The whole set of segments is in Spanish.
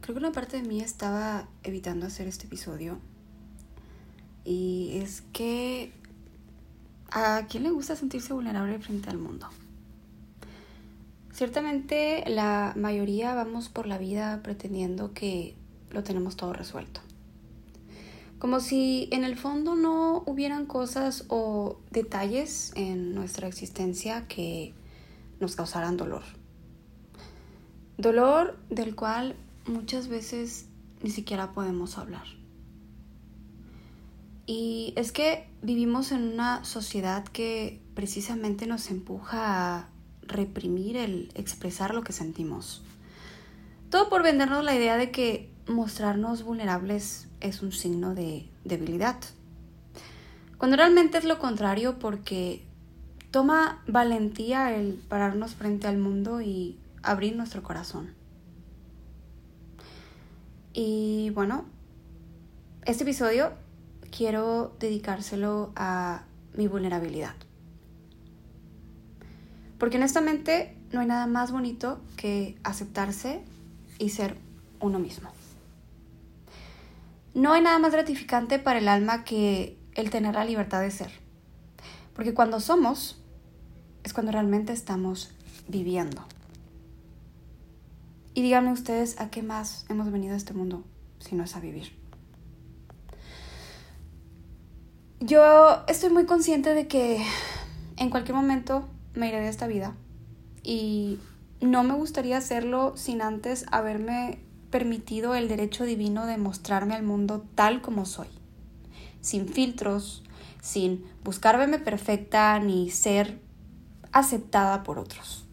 creo que una parte de mí estaba evitando hacer este episodio. Y es que ¿a quién le gusta sentirse vulnerable frente al mundo? Ciertamente la mayoría vamos por la vida pretendiendo que lo tenemos todo resuelto. Como si en el fondo no hubieran cosas o detalles en nuestra existencia que nos causaran dolor. Dolor del cual muchas veces ni siquiera podemos hablar. Y es que vivimos en una sociedad que precisamente nos empuja a reprimir el expresar lo que sentimos. Todo por vendernos la idea de que mostrarnos vulnerables es un signo de debilidad. Cuando realmente es lo contrario porque toma valentía el pararnos frente al mundo y abrir nuestro corazón. Y bueno, este episodio quiero dedicárselo a mi vulnerabilidad. Porque honestamente no hay nada más bonito que aceptarse y ser uno mismo. No hay nada más gratificante para el alma que el tener la libertad de ser. Porque cuando somos es cuando realmente estamos viviendo. Y díganme ustedes a qué más hemos venido a este mundo si no es a vivir. Yo estoy muy consciente de que en cualquier momento me iré de esta vida y no me gustaría hacerlo sin antes haberme permitido el derecho divino de mostrarme al mundo tal como soy, sin filtros, sin buscar verme perfecta ni ser aceptada por otros.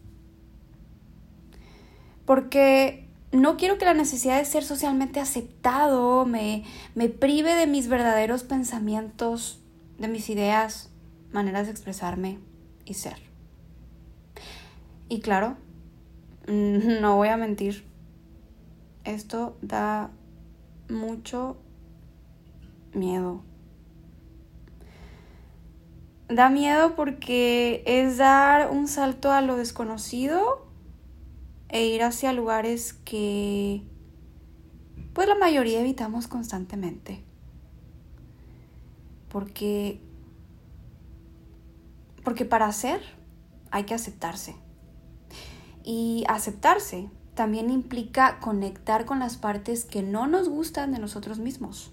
Porque no quiero que la necesidad de ser socialmente aceptado me, me prive de mis verdaderos pensamientos, de mis ideas, maneras de expresarme y ser. Y claro, no voy a mentir, esto da mucho miedo. Da miedo porque es dar un salto a lo desconocido e ir hacia lugares que pues la mayoría evitamos constantemente. Porque porque para hacer hay que aceptarse. Y aceptarse también implica conectar con las partes que no nos gustan de nosotros mismos.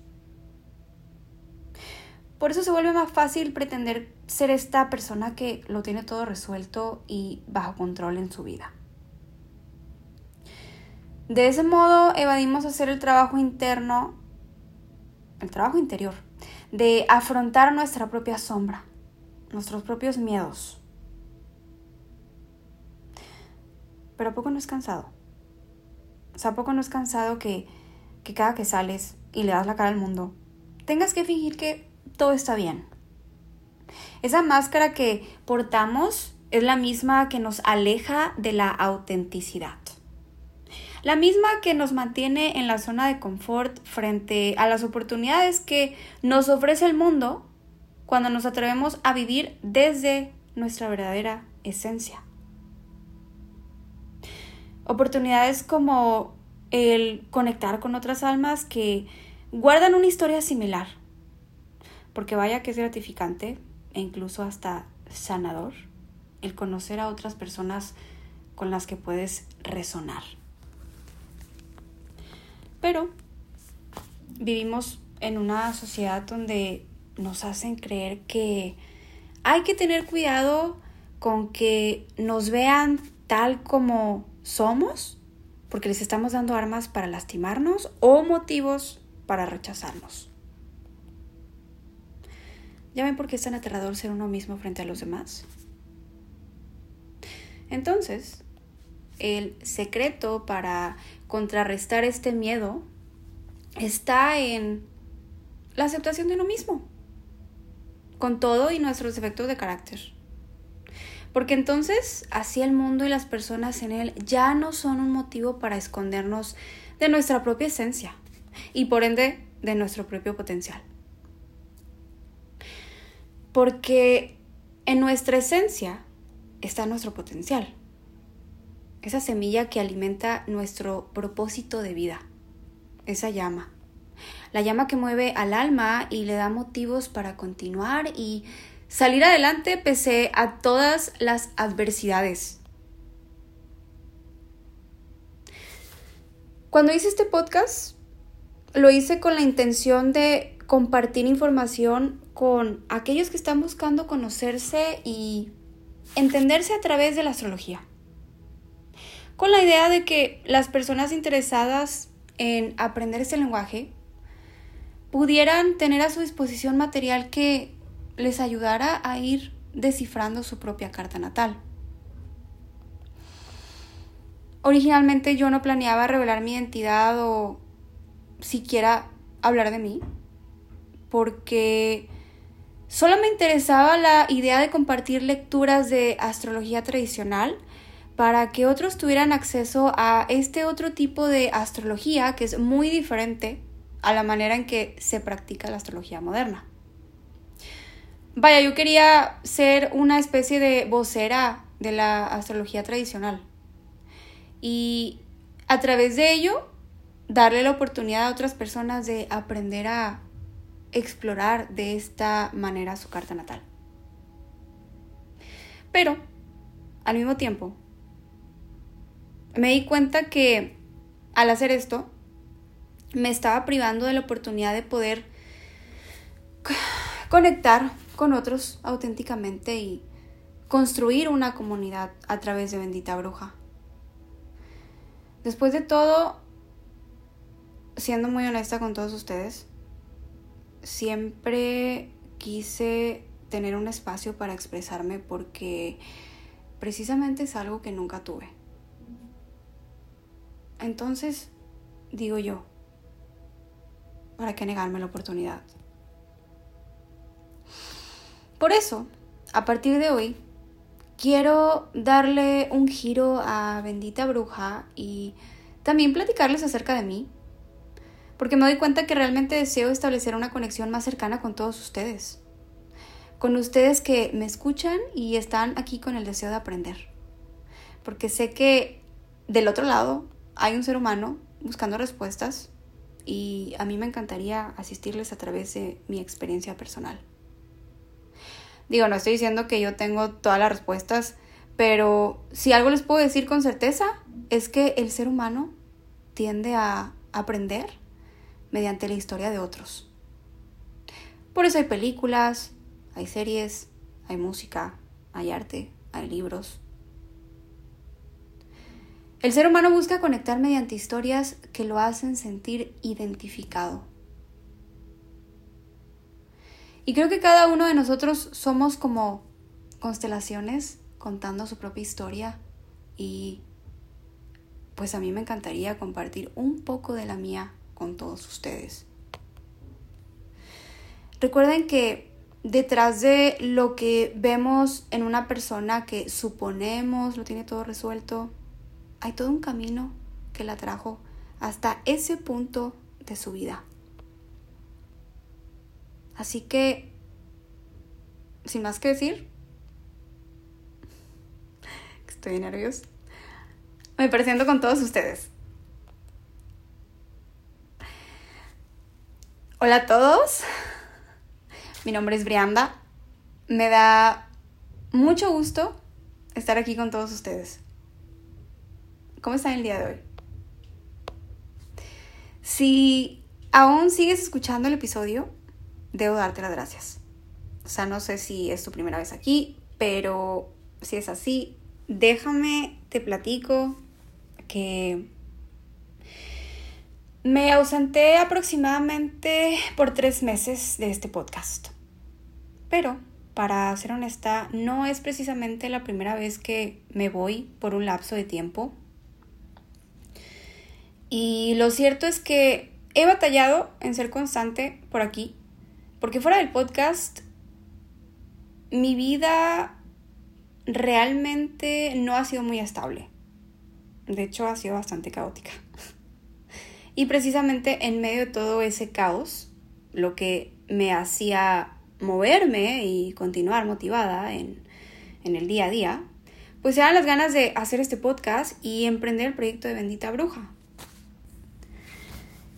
Por eso se vuelve más fácil pretender ser esta persona que lo tiene todo resuelto y bajo control en su vida. De ese modo evadimos hacer el trabajo interno, el trabajo interior, de afrontar nuestra propia sombra, nuestros propios miedos, pero ¿a poco no es cansado? O sea, ¿a poco no es cansado que, que cada que sales y le das la cara al mundo, tengas que fingir que todo está bien? Esa máscara que portamos es la misma que nos aleja de la autenticidad. La misma que nos mantiene en la zona de confort frente a las oportunidades que nos ofrece el mundo cuando nos atrevemos a vivir desde nuestra verdadera esencia. Oportunidades como el conectar con otras almas que guardan una historia similar. Porque vaya que es gratificante e incluso hasta sanador el conocer a otras personas con las que puedes resonar. Pero vivimos en una sociedad donde nos hacen creer que hay que tener cuidado con que nos vean tal como somos porque les estamos dando armas para lastimarnos o motivos para rechazarnos. ¿Ya ven por qué es tan aterrador ser uno mismo frente a los demás? Entonces, el secreto para contrarrestar este miedo está en la aceptación de uno mismo, con todo y nuestros defectos de carácter. Porque entonces así el mundo y las personas en él ya no son un motivo para escondernos de nuestra propia esencia y por ende de nuestro propio potencial. Porque en nuestra esencia está nuestro potencial, esa semilla que alimenta nuestro propósito de vida, esa llama. La llama que mueve al alma y le da motivos para continuar y salir adelante pese a todas las adversidades. Cuando hice este podcast, lo hice con la intención de compartir información con aquellos que están buscando conocerse y entenderse a través de la astrología. Con la idea de que las personas interesadas en aprender este lenguaje pudieran tener a su disposición material que les ayudara a ir descifrando su propia carta natal. Originalmente yo no planeaba revelar mi identidad o siquiera hablar de mí, porque solo me interesaba la idea de compartir lecturas de astrología tradicional para que otros tuvieran acceso a este otro tipo de astrología que es muy diferente a la manera en que se practica la astrología moderna. Vaya, yo quería ser una especie de vocera de la astrología tradicional y a través de ello darle la oportunidad a otras personas de aprender a explorar de esta manera su carta natal. Pero, al mismo tiempo, me di cuenta que al hacer esto, me estaba privando de la oportunidad de poder conectar con otros auténticamente y construir una comunidad a través de Bendita Bruja. Después de todo, siendo muy honesta con todos ustedes, siempre quise tener un espacio para expresarme porque precisamente es algo que nunca tuve. Entonces, digo yo, ¿para qué negarme la oportunidad? Por eso, a partir de hoy, quiero darle un giro a Bendita Bruja y también platicarles acerca de mí, porque me doy cuenta que realmente deseo establecer una conexión más cercana con todos ustedes, con ustedes que me escuchan y están aquí con el deseo de aprender, porque sé que del otro lado hay un ser humano buscando respuestas y a mí me encantaría asistirles a través de mi experiencia personal. Digo, no estoy diciendo que yo tengo todas las respuestas, pero si algo les puedo decir con certeza es que el ser humano tiende a aprender mediante la historia de otros. Por eso hay películas, hay series, hay música, hay arte, hay libros. El ser humano busca conectar mediante historias que lo hacen sentir identificado. Y creo que cada uno de nosotros somos como constelaciones contando su propia historia y pues a mí me encantaría compartir un poco de la mía con todos ustedes. Recuerden que detrás de lo que vemos en una persona que suponemos lo tiene todo resuelto, hay todo un camino que la trajo hasta ese punto de su vida. Así que, sin más que decir, estoy nerviosa. Me presento con todos ustedes. Hola a todos. Mi nombre es Brianda. Me da mucho gusto estar aquí con todos ustedes. ¿Cómo están el día de hoy? Si aún sigues escuchando el episodio, debo darte las gracias. O sea, no sé si es tu primera vez aquí, pero si es así, déjame, te platico que me ausenté aproximadamente por tres meses de este podcast. Pero, para ser honesta, no es precisamente la primera vez que me voy por un lapso de tiempo. Y lo cierto es que he batallado en ser constante por aquí porque fuera del podcast, mi vida realmente no ha sido muy estable. De hecho, ha sido bastante caótica. Y precisamente en medio de todo ese caos, lo que me hacía moverme y continuar motivada en, en el día a día, pues eran las ganas de hacer este podcast y emprender el proyecto de Bendita Bruja.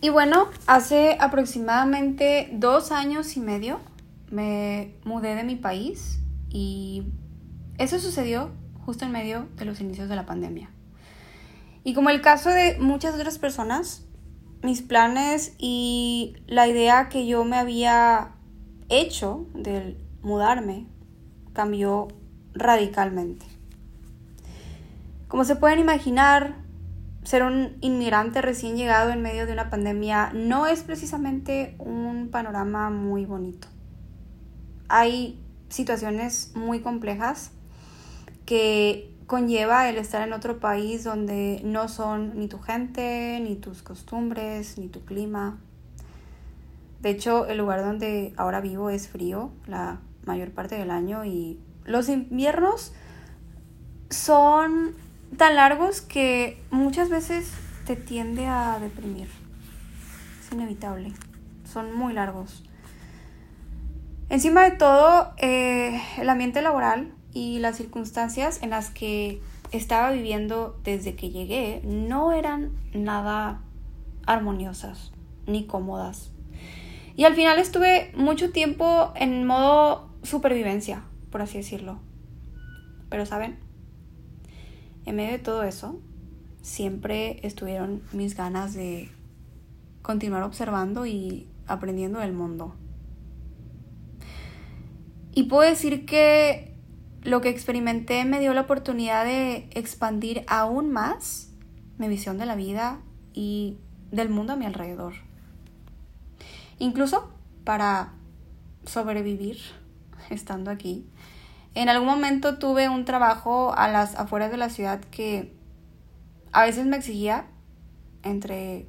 Y bueno, hace aproximadamente dos años y medio me mudé de mi país y eso sucedió justo en medio de los inicios de la pandemia. Y como el caso de muchas otras personas, mis planes y la idea que yo me había hecho del mudarme cambió radicalmente. Como se pueden imaginar, ser un inmigrante recién llegado en medio de una pandemia no es precisamente un panorama muy bonito. Hay situaciones muy complejas que conlleva el estar en otro país donde no son ni tu gente, ni tus costumbres, ni tu clima. De hecho, el lugar donde ahora vivo es frío la mayor parte del año y los inviernos son tan largos que muchas veces te tiende a deprimir. Es inevitable. Son muy largos. Encima de todo, eh, el ambiente laboral y las circunstancias en las que estaba viviendo desde que llegué no eran nada armoniosas ni cómodas. Y al final estuve mucho tiempo en modo supervivencia, por así decirlo. Pero saben, en medio de todo eso, siempre estuvieron mis ganas de continuar observando y aprendiendo del mundo. Y puedo decir que lo que experimenté me dio la oportunidad de expandir aún más mi visión de la vida y del mundo a mi alrededor. Incluso para sobrevivir estando aquí. En algún momento tuve un trabajo a las afueras de la ciudad que a veces me exigía entre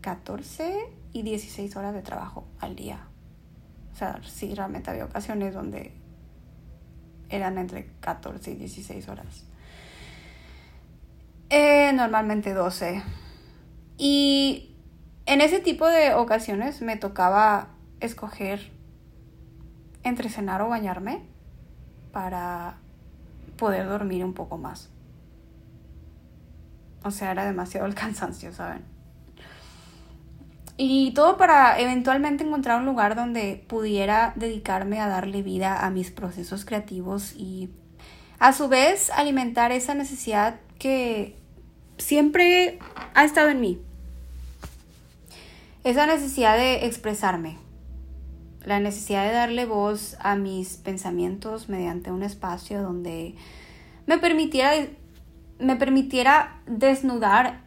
14 y 16 horas de trabajo al día. O sea, sí, realmente había ocasiones donde eran entre 14 y 16 horas. Eh, normalmente 12. Y en ese tipo de ocasiones me tocaba escoger entre cenar o bañarme para poder dormir un poco más. O sea, era demasiado el cansancio, ¿saben? Y todo para eventualmente encontrar un lugar donde pudiera dedicarme a darle vida a mis procesos creativos y a su vez alimentar esa necesidad que siempre ha estado en mí. Esa necesidad de expresarme, la necesidad de darle voz a mis pensamientos mediante un espacio donde me permitiera, me permitiera desnudar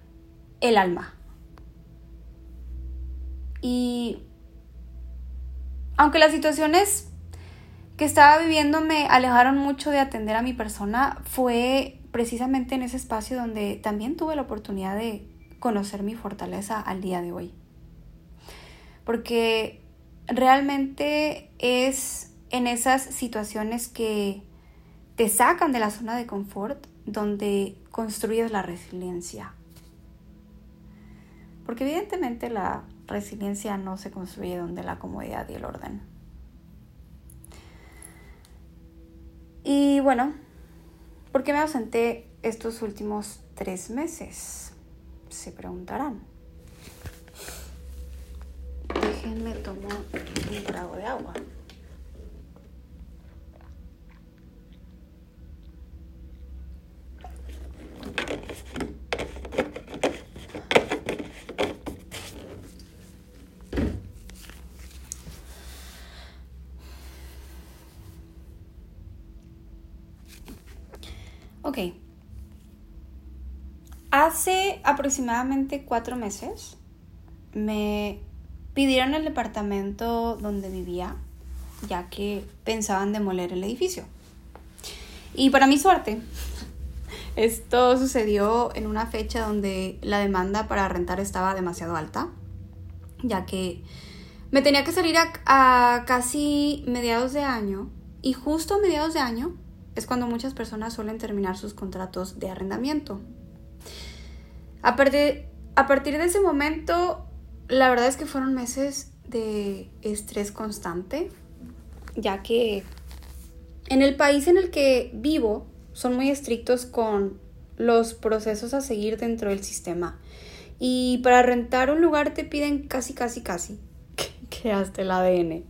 el alma. Y aunque las situaciones que estaba viviendo me alejaron mucho de atender a mi persona, fue precisamente en ese espacio donde también tuve la oportunidad de conocer mi fortaleza al día de hoy. Porque realmente es en esas situaciones que te sacan de la zona de confort donde construyes la resiliencia. Porque evidentemente la resiliencia no se construye donde la comodidad y el orden. Y bueno, ¿por qué me ausenté estos últimos tres meses? Se preguntarán. Déjenme tomar un trago de agua. Ok. Hace aproximadamente cuatro meses me pidieron el departamento donde vivía, ya que pensaban demoler el edificio. Y para mi suerte, esto sucedió en una fecha donde la demanda para rentar estaba demasiado alta, ya que me tenía que salir a, casi mediados de año y justo a mediados de año es cuando muchas personas suelen terminar sus contratos de arrendamiento. A a partir de ese momento, la verdad es que fueron meses de estrés constante, ya que en el país en el que vivo son muy estrictos con los procesos a seguir dentro del sistema. Y para rentar un lugar te piden casi, casi, casi que hasta el ADN.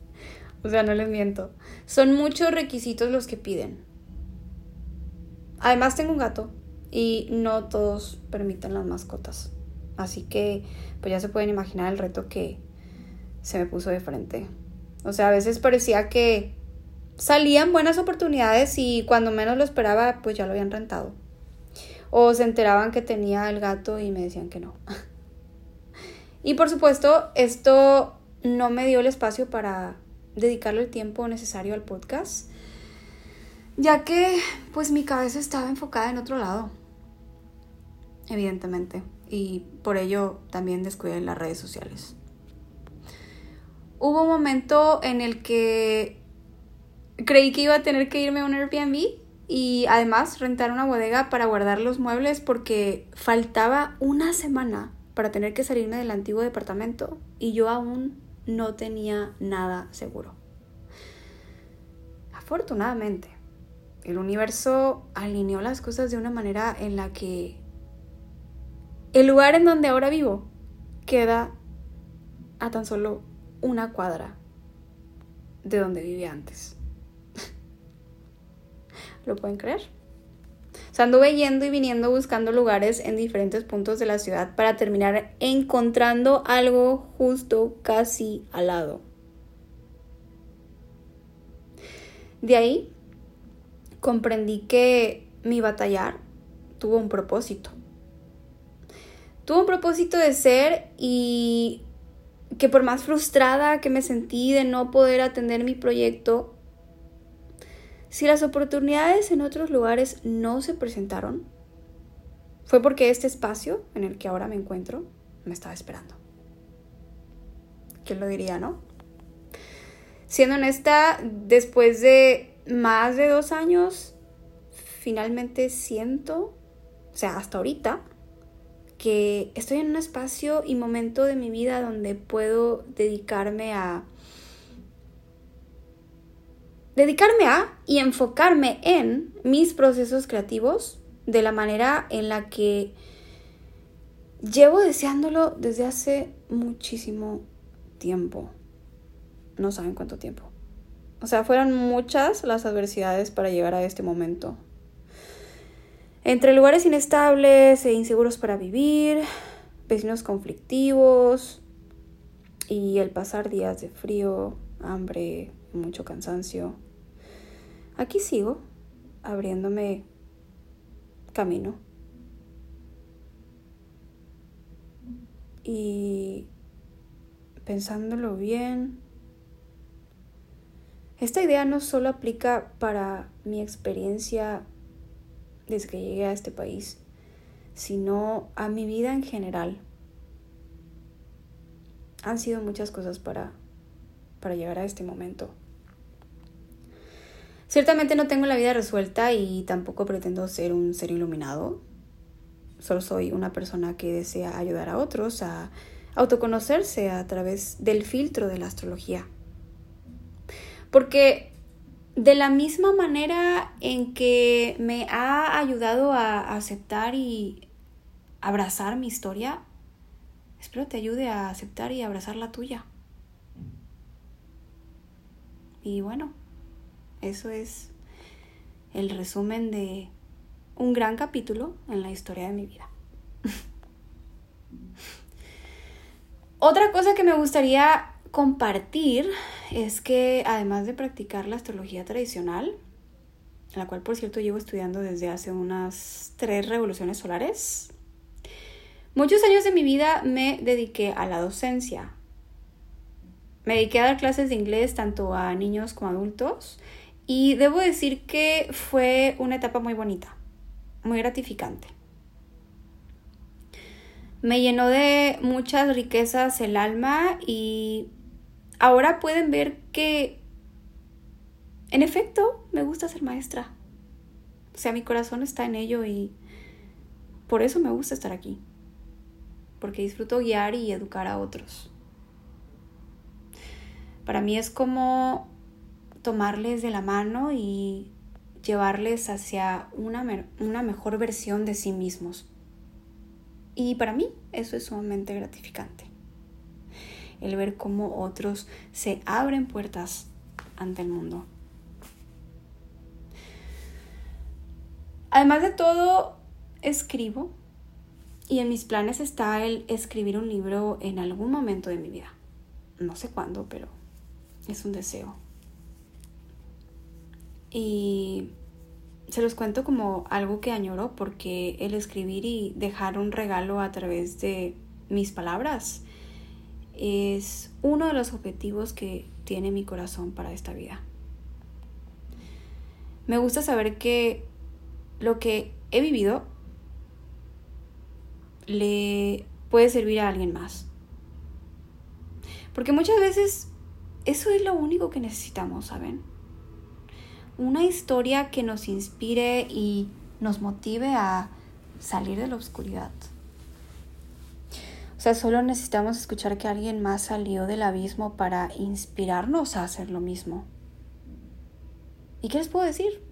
O sea, no les miento. Son muchos requisitos los que piden. Además tengo un gato y no todos permiten las mascotas. Así que pues ya se pueden imaginar el reto que se me puso de frente. O sea, a veces parecía que salían buenas oportunidades y cuando menos lo esperaba pues ya lo habían rentado. O se enteraban que tenía el gato y me decían que no. y por supuesto, esto no me dio el espacio para dedicarle el tiempo necesario al podcast, ya que pues mi cabeza estaba enfocada en otro lado, evidentemente, y por ello también descuidé las redes sociales. Hubo un momento en el que creí que iba a tener que irme a un Airbnb y además rentar una bodega para guardar los muebles porque faltaba una semana para tener que salirme del antiguo departamento y yo aún no tenía nada seguro. Afortunadamente, el universo alineó las cosas de una manera en la que el lugar en donde ahora vivo queda a tan solo una cuadra de donde vivía antes. ¿Lo pueden creer? O sea, anduve yendo y viniendo buscando lugares en diferentes puntos de la ciudad para terminar encontrando algo justo casi al lado. De ahí comprendí que mi batallar tuvo un propósito. Tuvo un propósito de ser y que por más frustrada que me sentí de no poder atender mi proyecto, si las oportunidades en otros lugares no se presentaron, fue porque este espacio en el que ahora me encuentro me estaba esperando. ¿Quién lo diría, no? Siendo honesta, después de más de dos años, finalmente siento, o sea, hasta ahorita, que estoy en un espacio y momento de mi vida donde puedo dedicarme a dedicarme a y enfocarme en mis procesos creativos de la manera en la que llevo deseándolo desde hace muchísimo tiempo. No saben cuánto tiempo. O sea, fueron muchas las adversidades para llegar a este momento. Entre lugares inestables e inseguros para vivir, vecinos conflictivos y el pasar días de frío, hambre, mucho cansancio aquí sigo abriéndome camino. Y pensándolo bien, esta idea no solo aplica para mi experiencia desde que llegué a este país, sino a mi vida en general. Han sido muchas cosas para, para llegar a este momento. Ciertamente no tengo la vida resuelta y tampoco pretendo ser un ser iluminado. Solo soy una persona que desea ayudar a otros a autoconocerse a través del filtro de la astrología. Porque de la misma manera en que me ha ayudado a aceptar y abrazar mi historia, espero te ayude a aceptar y abrazar la tuya. Y bueno, eso es el resumen de un gran capítulo en la historia de mi vida. Otra cosa que me gustaría compartir es que además de practicar la astrología tradicional, la cual por cierto llevo estudiando desde hace unas tres revoluciones solares, muchos años de mi vida me dediqué a la docencia. Me dediqué a dar clases de inglés tanto a niños como a adultos y debo decir que fue una etapa muy bonita, muy gratificante. Me llenó de muchas riquezas el alma y ahora pueden ver que, en efecto, me gusta ser maestra. O sea, mi corazón está en ello y por eso me gusta estar aquí. Porque disfruto guiar y educar a otros. Para mí es como tomarles de la mano y llevarles hacia una, una mejor versión de sí mismos. Y para mí eso es sumamente gratificante. El ver cómo otros se abren puertas ante el mundo. Además de todo, escribo y en mis planes está el escribir un libro en algún momento de mi vida. No sé cuándo, pero es un deseo. Y se los cuento como algo que añoro porque el escribir y dejar un regalo a través de mis palabras es uno de los objetivos que tiene mi corazón para esta vida. Me gusta saber que lo que he vivido le puede servir a alguien más. Porque muchas veces eso es lo único que necesitamos, ¿saben? Una historia que nos inspire y nos motive a salir de la oscuridad. Sea, solo necesitamos escuchar que alguien más salió del abismo para inspirarnos a hacer lo mismo. ¿Y qué les puedo decir?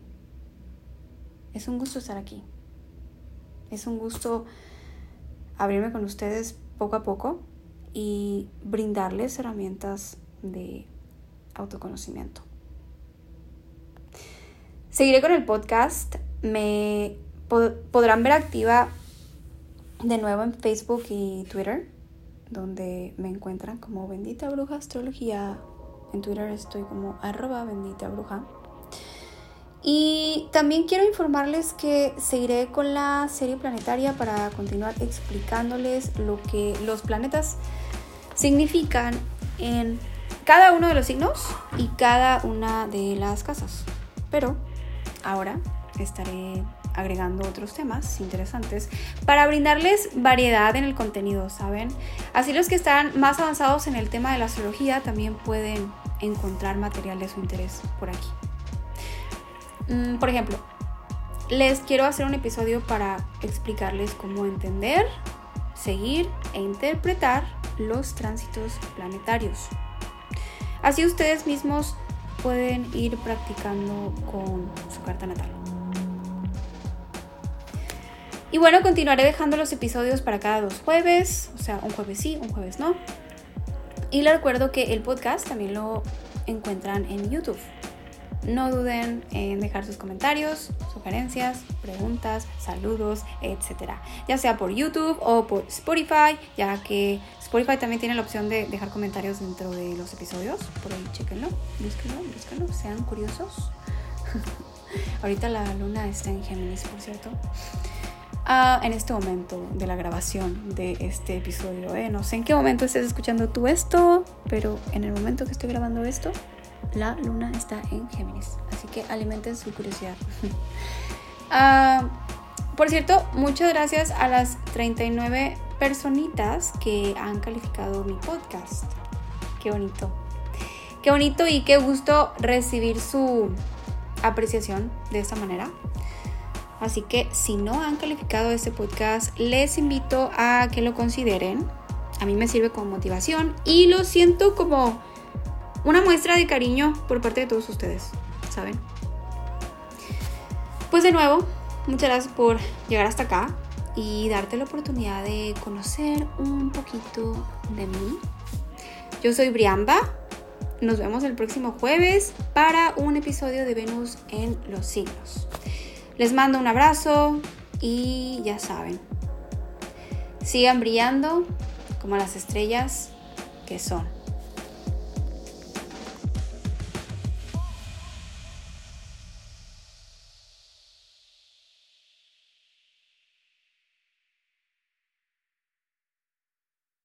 Es un gusto estar aquí. Es un gusto abrirme con ustedes poco a poco y brindarles herramientas de autoconocimiento. Seguiré con el podcast. Me podrán ver activa de nuevo en Facebook y Twitter, donde me encuentran como Bendita Bruja Astrología. En Twitter estoy como arroba bendita bruja. Y también quiero informarles que seguiré con la serie planetaria para continuar explicándoles lo que los planetas significan en cada uno de los signos y cada una de las casas. Pero ahora estaré agregando otros temas interesantes para brindarles variedad en el contenido, ¿saben? Así los que están más avanzados en el tema de la astrología también pueden encontrar material de su interés por aquí. Mm, por ejemplo, les quiero hacer un episodio para explicarles cómo entender, seguir e interpretar los tránsitos planetarios. Así ustedes mismos pueden ir practicando con su carta natal. Y bueno, continuaré dejando los episodios para cada dos jueves, o sea, un jueves sí, un jueves no. Y les recuerdo que el podcast también lo encuentran en YouTube. No duden en dejar sus comentarios, sugerencias, preguntas, saludos, etc. Ya sea por YouTube o por Spotify, ya que Spotify también tiene la opción de dejar comentarios dentro de los episodios. Por ahí, chequenlo, búsquenlo, búsquenlo, sean curiosos. Ahorita la luna está en Géminis, por cierto. En este momento de la grabación de este episodio. ¿eh? No sé en qué momento estés escuchando tú esto, pero en el momento que estoy grabando esto, la luna está en Géminis. Así que alimenten su curiosidad. Ah, por cierto, muchas gracias a las 39 personitas que han calificado mi podcast. Qué bonito. Qué bonito y qué gusto recibir su apreciación de esta manera. Así que si no han calificado este podcast, les invito a que lo consideren. A mí me sirve como motivación y lo siento como una muestra de cariño por parte de todos ustedes, ¿saben? Pues de nuevo, muchas gracias por llegar hasta acá y darte la oportunidad de conocer un poquito de mí. Yo soy Briamba. Nos vemos el próximo jueves para un episodio de Venus en los signos. Les mando un abrazo y ya saben, sigan brillando como las estrellas que son.